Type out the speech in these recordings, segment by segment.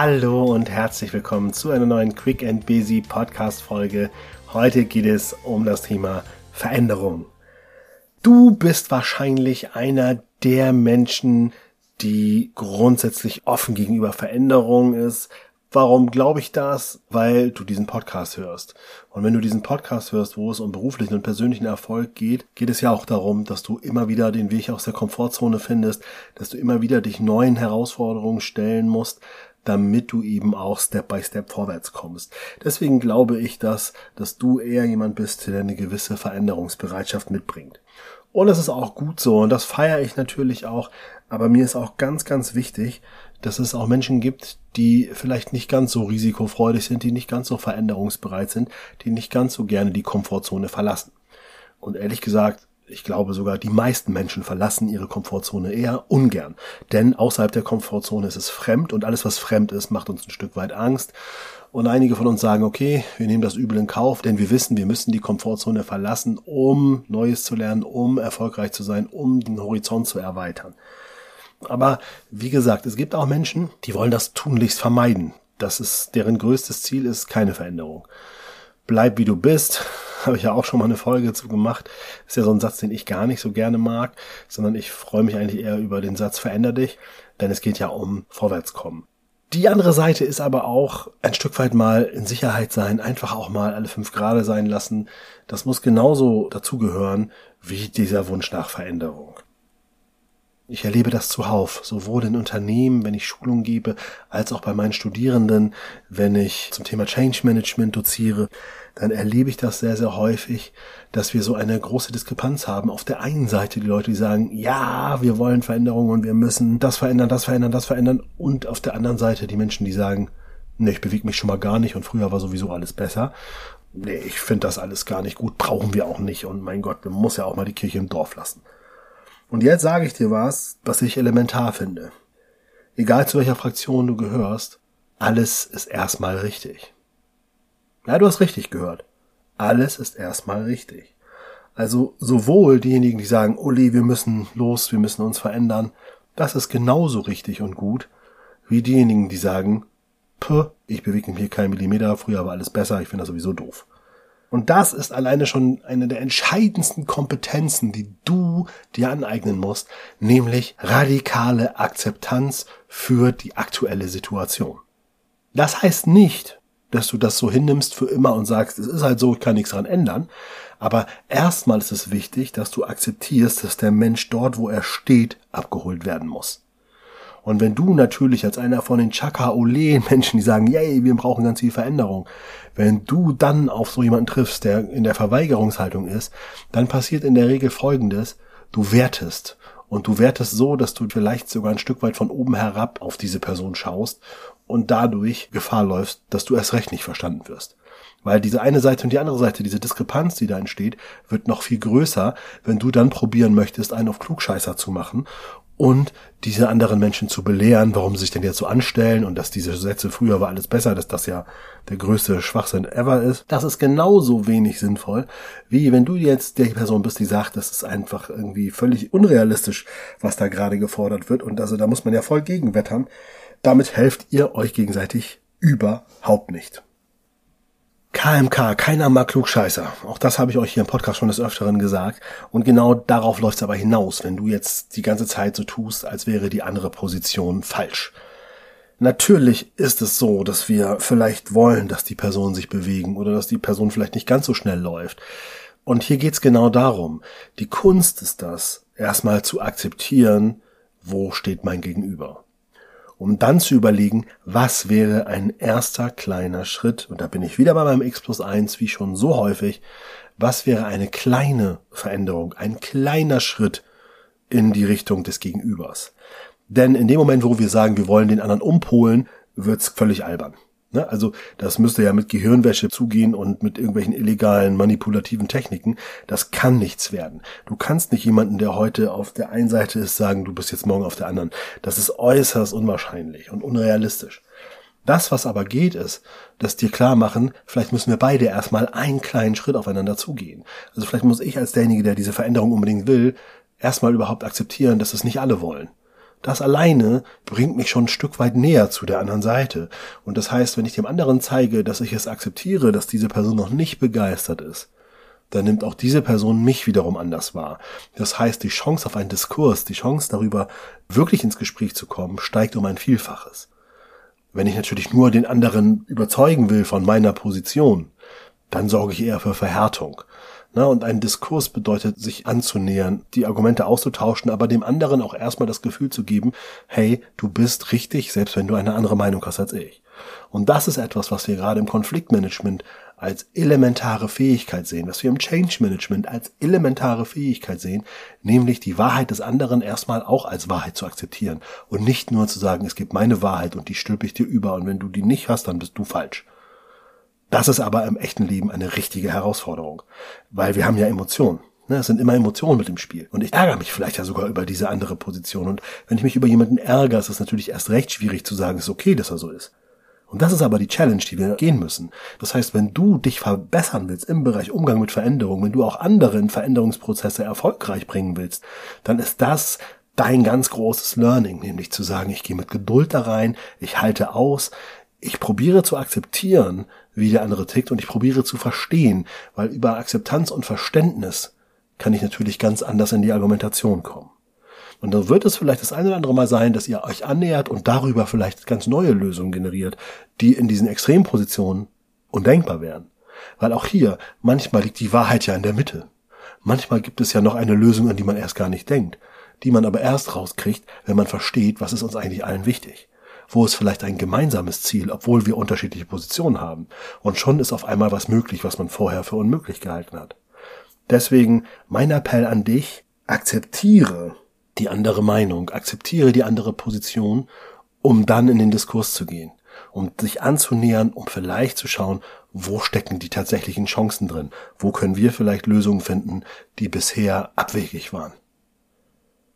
Hallo und herzlich willkommen zu einer neuen Quick and Busy Podcast Folge. Heute geht es um das Thema Veränderung. Du bist wahrscheinlich einer der Menschen, die grundsätzlich offen gegenüber Veränderung ist, Warum glaube ich das? Weil du diesen Podcast hörst. Und wenn du diesen Podcast hörst, wo es um beruflichen und persönlichen Erfolg geht, geht es ja auch darum, dass du immer wieder den Weg aus der Komfortzone findest, dass du immer wieder dich neuen Herausforderungen stellen musst, damit du eben auch Step by Step vorwärts kommst. Deswegen glaube ich, dass, dass du eher jemand bist, der eine gewisse Veränderungsbereitschaft mitbringt. Und das ist auch gut so und das feiere ich natürlich auch. Aber mir ist auch ganz, ganz wichtig, dass es auch Menschen gibt, die vielleicht nicht ganz so risikofreudig sind, die nicht ganz so veränderungsbereit sind, die nicht ganz so gerne die Komfortzone verlassen. Und ehrlich gesagt, ich glaube sogar, die meisten Menschen verlassen ihre Komfortzone eher ungern. Denn außerhalb der Komfortzone ist es fremd und alles, was fremd ist, macht uns ein Stück weit Angst. Und einige von uns sagen, okay, wir nehmen das Übel in Kauf, denn wir wissen, wir müssen die Komfortzone verlassen, um Neues zu lernen, um erfolgreich zu sein, um den Horizont zu erweitern. Aber wie gesagt, es gibt auch Menschen, die wollen das tunlichst vermeiden. Das ist deren größtes Ziel ist keine Veränderung. Bleib wie du bist, habe ich ja auch schon mal eine Folge zu gemacht. Ist ja so ein Satz, den ich gar nicht so gerne mag, sondern ich freue mich eigentlich eher über den Satz veränder dich, denn es geht ja um Vorwärtskommen. Die andere Seite ist aber auch ein Stück weit mal in Sicherheit sein, einfach auch mal alle fünf Grade sein lassen. Das muss genauso dazugehören wie dieser Wunsch nach Veränderung. Ich erlebe das zuhauf, sowohl in Unternehmen, wenn ich Schulung gebe, als auch bei meinen Studierenden, wenn ich zum Thema Change Management doziere, dann erlebe ich das sehr, sehr häufig, dass wir so eine große Diskrepanz haben. Auf der einen Seite die Leute, die sagen, ja, wir wollen Veränderungen und wir müssen das verändern, das verändern, das verändern. Und auf der anderen Seite die Menschen, die sagen, nee, ich bewege mich schon mal gar nicht und früher war sowieso alles besser. Nee, ich finde das alles gar nicht gut, brauchen wir auch nicht. Und mein Gott, man muss ja auch mal die Kirche im Dorf lassen. Und jetzt sage ich dir was, was ich elementar finde. Egal zu welcher Fraktion du gehörst, alles ist erstmal richtig. Ja, du hast richtig gehört. Alles ist erstmal richtig. Also sowohl diejenigen, die sagen, Uli, wir müssen los, wir müssen uns verändern, das ist genauso richtig und gut, wie diejenigen, die sagen, Puh, ich bewege mich hier keinen Millimeter, früher war alles besser, ich finde das sowieso doof. Und das ist alleine schon eine der entscheidendsten Kompetenzen, die du dir aneignen musst, nämlich radikale Akzeptanz für die aktuelle Situation. Das heißt nicht, dass du das so hinnimmst für immer und sagst, es ist halt so, ich kann nichts dran ändern. Aber erstmal ist es wichtig, dass du akzeptierst, dass der Mensch dort, wo er steht, abgeholt werden muss. Und wenn du natürlich als einer von den Chaka-Ole-Menschen, die sagen, yay, wir brauchen ganz viel Veränderung, wenn du dann auf so jemanden triffst, der in der Verweigerungshaltung ist, dann passiert in der Regel Folgendes, du wertest. Und du wertest so, dass du vielleicht sogar ein Stück weit von oben herab auf diese Person schaust und dadurch Gefahr läufst, dass du erst recht nicht verstanden wirst. Weil diese eine Seite und die andere Seite, diese Diskrepanz, die da entsteht, wird noch viel größer, wenn du dann probieren möchtest, einen auf Klugscheißer zu machen und diese anderen Menschen zu belehren, warum sie sich denn jetzt so anstellen und dass diese Sätze früher war alles besser, dass das ja der größte Schwachsinn ever ist. Das ist genauso wenig sinnvoll, wie wenn du jetzt der Person bist, die sagt, das ist einfach irgendwie völlig unrealistisch, was da gerade gefordert wird und also da muss man ja voll gegenwettern. Damit helft ihr euch gegenseitig überhaupt nicht. KMK, keiner mag Klugscheißer. Auch das habe ich euch hier im Podcast schon des Öfteren gesagt. Und genau darauf läuft es aber hinaus, wenn du jetzt die ganze Zeit so tust, als wäre die andere Position falsch. Natürlich ist es so, dass wir vielleicht wollen, dass die Personen sich bewegen oder dass die Person vielleicht nicht ganz so schnell läuft. Und hier geht's genau darum. Die Kunst ist das, erstmal zu akzeptieren, wo steht mein Gegenüber um dann zu überlegen, was wäre ein erster kleiner Schritt, und da bin ich wieder bei meinem X plus 1, wie schon so häufig, was wäre eine kleine Veränderung, ein kleiner Schritt in die Richtung des Gegenübers. Denn in dem Moment, wo wir sagen, wir wollen den anderen umpolen, wird's völlig albern. Ne? Also das müsste ja mit Gehirnwäsche zugehen und mit irgendwelchen illegalen manipulativen Techniken. Das kann nichts werden. Du kannst nicht jemanden, der heute auf der einen Seite ist, sagen, du bist jetzt morgen auf der anderen. Das ist äußerst unwahrscheinlich und unrealistisch. Das, was aber geht, ist, dass dir klar machen, vielleicht müssen wir beide erstmal einen kleinen Schritt aufeinander zugehen. Also vielleicht muss ich als derjenige, der diese Veränderung unbedingt will, erstmal überhaupt akzeptieren, dass es nicht alle wollen. Das alleine bringt mich schon ein Stück weit näher zu der anderen Seite. Und das heißt, wenn ich dem anderen zeige, dass ich es akzeptiere, dass diese Person noch nicht begeistert ist, dann nimmt auch diese Person mich wiederum anders wahr. Das heißt, die Chance auf einen Diskurs, die Chance darüber, wirklich ins Gespräch zu kommen, steigt um ein Vielfaches. Wenn ich natürlich nur den anderen überzeugen will von meiner Position, dann sorge ich eher für Verhärtung. Na, und ein Diskurs bedeutet, sich anzunähern, die Argumente auszutauschen, aber dem anderen auch erstmal das Gefühl zu geben, hey, du bist richtig, selbst wenn du eine andere Meinung hast als ich. Und das ist etwas, was wir gerade im Konfliktmanagement als elementare Fähigkeit sehen, was wir im Change Management als elementare Fähigkeit sehen, nämlich die Wahrheit des anderen erstmal auch als Wahrheit zu akzeptieren und nicht nur zu sagen, es gibt meine Wahrheit und die stülpe ich dir über und wenn du die nicht hast, dann bist du falsch. Das ist aber im echten Leben eine richtige Herausforderung, weil wir haben ja Emotionen. Ne, es sind immer Emotionen mit im Spiel. Und ich ärgere mich vielleicht ja sogar über diese andere Position. Und wenn ich mich über jemanden ärgere, ist es natürlich erst recht schwierig zu sagen, es ist okay, dass er so ist. Und das ist aber die Challenge, die wir gehen müssen. Das heißt, wenn du dich verbessern willst im Bereich Umgang mit Veränderung, wenn du auch andere in Veränderungsprozesse erfolgreich bringen willst, dann ist das dein ganz großes Learning, nämlich zu sagen, ich gehe mit Geduld da rein, ich halte aus, ich probiere zu akzeptieren, wie der andere tickt und ich probiere zu verstehen, weil über Akzeptanz und Verständnis kann ich natürlich ganz anders in die Argumentation kommen. Und dann wird es vielleicht das eine oder andere Mal sein, dass ihr euch annähert und darüber vielleicht ganz neue Lösungen generiert, die in diesen Extrempositionen undenkbar wären. Weil auch hier, manchmal liegt die Wahrheit ja in der Mitte. Manchmal gibt es ja noch eine Lösung, an die man erst gar nicht denkt, die man aber erst rauskriegt, wenn man versteht, was ist uns eigentlich allen wichtig. Wo ist vielleicht ein gemeinsames Ziel, obwohl wir unterschiedliche Positionen haben. Und schon ist auf einmal was möglich, was man vorher für unmöglich gehalten hat. Deswegen mein Appell an dich, akzeptiere die andere Meinung, akzeptiere die andere Position, um dann in den Diskurs zu gehen, um sich anzunähern, um vielleicht zu schauen, wo stecken die tatsächlichen Chancen drin, wo können wir vielleicht Lösungen finden, die bisher abwegig waren.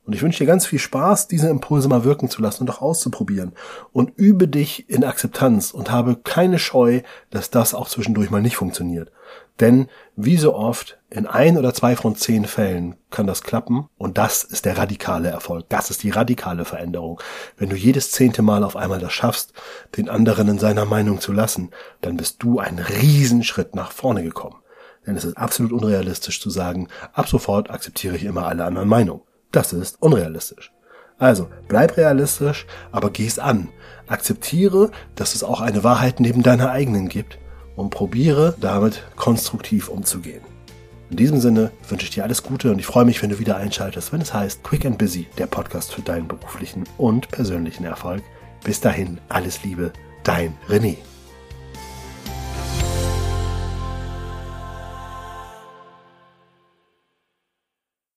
Und ich wünsche dir ganz viel Spaß, diese Impulse mal wirken zu lassen und auch auszuprobieren. Und übe dich in Akzeptanz und habe keine Scheu, dass das auch zwischendurch mal nicht funktioniert. Denn wie so oft, in ein oder zwei von zehn Fällen kann das klappen und das ist der radikale Erfolg. Das ist die radikale Veränderung. Wenn du jedes zehnte Mal auf einmal das schaffst, den anderen in seiner Meinung zu lassen, dann bist du einen Riesenschritt nach vorne gekommen. Denn es ist absolut unrealistisch zu sagen, ab sofort akzeptiere ich immer alle anderen Meinungen. Das ist unrealistisch. Also, bleib realistisch, aber geh's an. Akzeptiere, dass es auch eine Wahrheit neben deiner eigenen gibt und probiere damit konstruktiv umzugehen. In diesem Sinne wünsche ich dir alles Gute und ich freue mich, wenn du wieder einschaltest, wenn es heißt Quick and Busy, der Podcast für deinen beruflichen und persönlichen Erfolg. Bis dahin, alles Liebe, dein René.